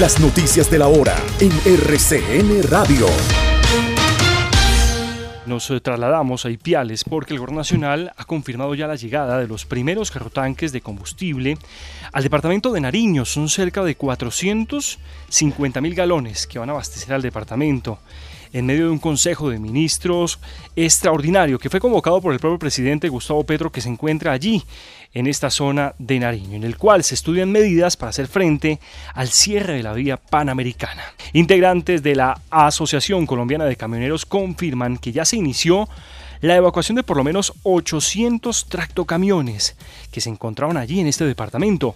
Las noticias de la hora en RCN Radio. Nos eh, trasladamos a Ipiales porque el Gobierno Nacional ha confirmado ya la llegada de los primeros carrotanques de combustible al departamento de Nariño. Son cerca de 450 mil galones que van a abastecer al departamento en medio de un consejo de ministros extraordinario que fue convocado por el propio presidente Gustavo Petro que se encuentra allí en esta zona de Nariño, en el cual se estudian medidas para hacer frente al cierre de la vía panamericana. Integrantes de la Asociación Colombiana de Camioneros confirman que ya se inició la evacuación de por lo menos 800 tractocamiones que se encontraban allí en este departamento,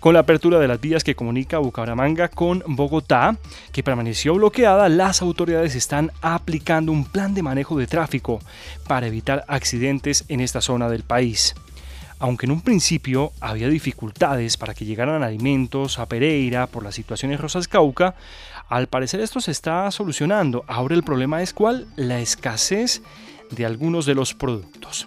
con la apertura de las vías que comunica Bucaramanga con Bogotá, que permaneció bloqueada, las autoridades están aplicando un plan de manejo de tráfico para evitar accidentes en esta zona del país. Aunque en un principio había dificultades para que llegaran alimentos a Pereira por la situación en Rosas Cauca, al parecer esto se está solucionando. Ahora el problema es cuál? La escasez de algunos de los productos.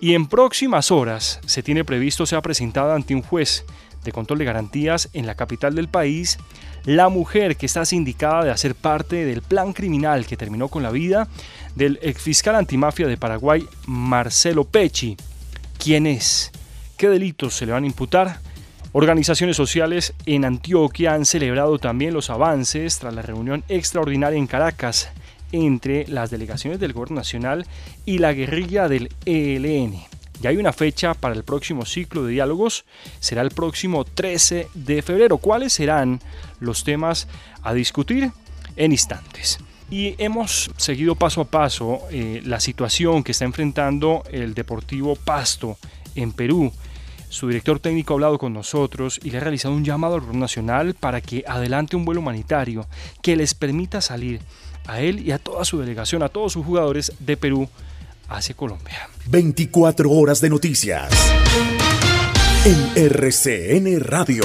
Y en próximas horas se tiene previsto sea presentada ante un juez de control de garantías en la capital del país la mujer que está sindicada de hacer parte del plan criminal que terminó con la vida del exfiscal antimafia de Paraguay, Marcelo Pecci. ¿Quién es? ¿Qué delitos se le van a imputar? Organizaciones sociales en Antioquia han celebrado también los avances tras la reunión extraordinaria en Caracas entre las delegaciones del Gobierno Nacional y la guerrilla del ELN. Ya hay una fecha para el próximo ciclo de diálogos, será el próximo 13 de febrero. ¿Cuáles serán los temas a discutir? En instantes. Y hemos seguido paso a paso eh, la situación que está enfrentando el Deportivo Pasto en Perú. Su director técnico ha hablado con nosotros y le ha realizado un llamado al gobierno nacional para que adelante un vuelo humanitario que les permita salir a él y a toda su delegación, a todos sus jugadores de Perú hacia Colombia. 24 horas de noticias. En RCN Radio.